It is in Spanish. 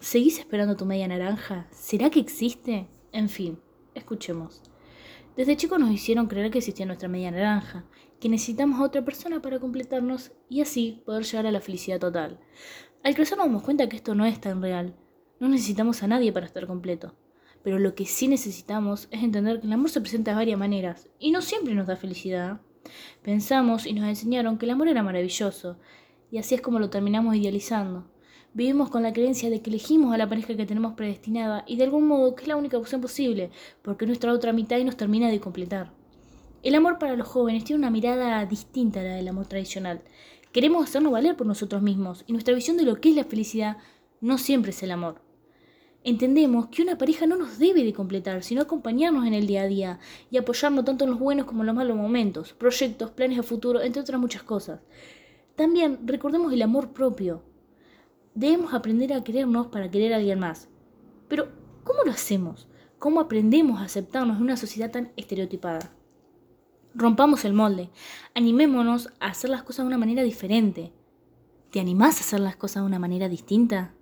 ¿Seguís esperando tu media naranja? ¿Será que existe? En fin, escuchemos. Desde chicos nos hicieron creer que existía nuestra media naranja, que necesitamos a otra persona para completarnos y así poder llegar a la felicidad total. Al crecer nos damos cuenta que esto no es tan real. No necesitamos a nadie para estar completo. Pero lo que sí necesitamos es entender que el amor se presenta de varias maneras y no siempre nos da felicidad. Pensamos y nos enseñaron que el amor era maravilloso y así es como lo terminamos idealizando. Vivimos con la creencia de que elegimos a la pareja que tenemos predestinada y de algún modo que es la única opción posible, porque nuestra otra mitad nos termina de completar. El amor para los jóvenes tiene una mirada distinta a la del amor tradicional. Queremos hacernos valer por nosotros mismos y nuestra visión de lo que es la felicidad no siempre es el amor. Entendemos que una pareja no nos debe de completar, sino acompañarnos en el día a día y apoyarnos tanto en los buenos como en los malos momentos, proyectos, planes a futuro, entre otras muchas cosas. También recordemos el amor propio. Debemos aprender a querernos para querer a alguien más. Pero, ¿cómo lo hacemos? ¿Cómo aprendemos a aceptarnos en una sociedad tan estereotipada? Rompamos el molde. Animémonos a hacer las cosas de una manera diferente. ¿Te animás a hacer las cosas de una manera distinta?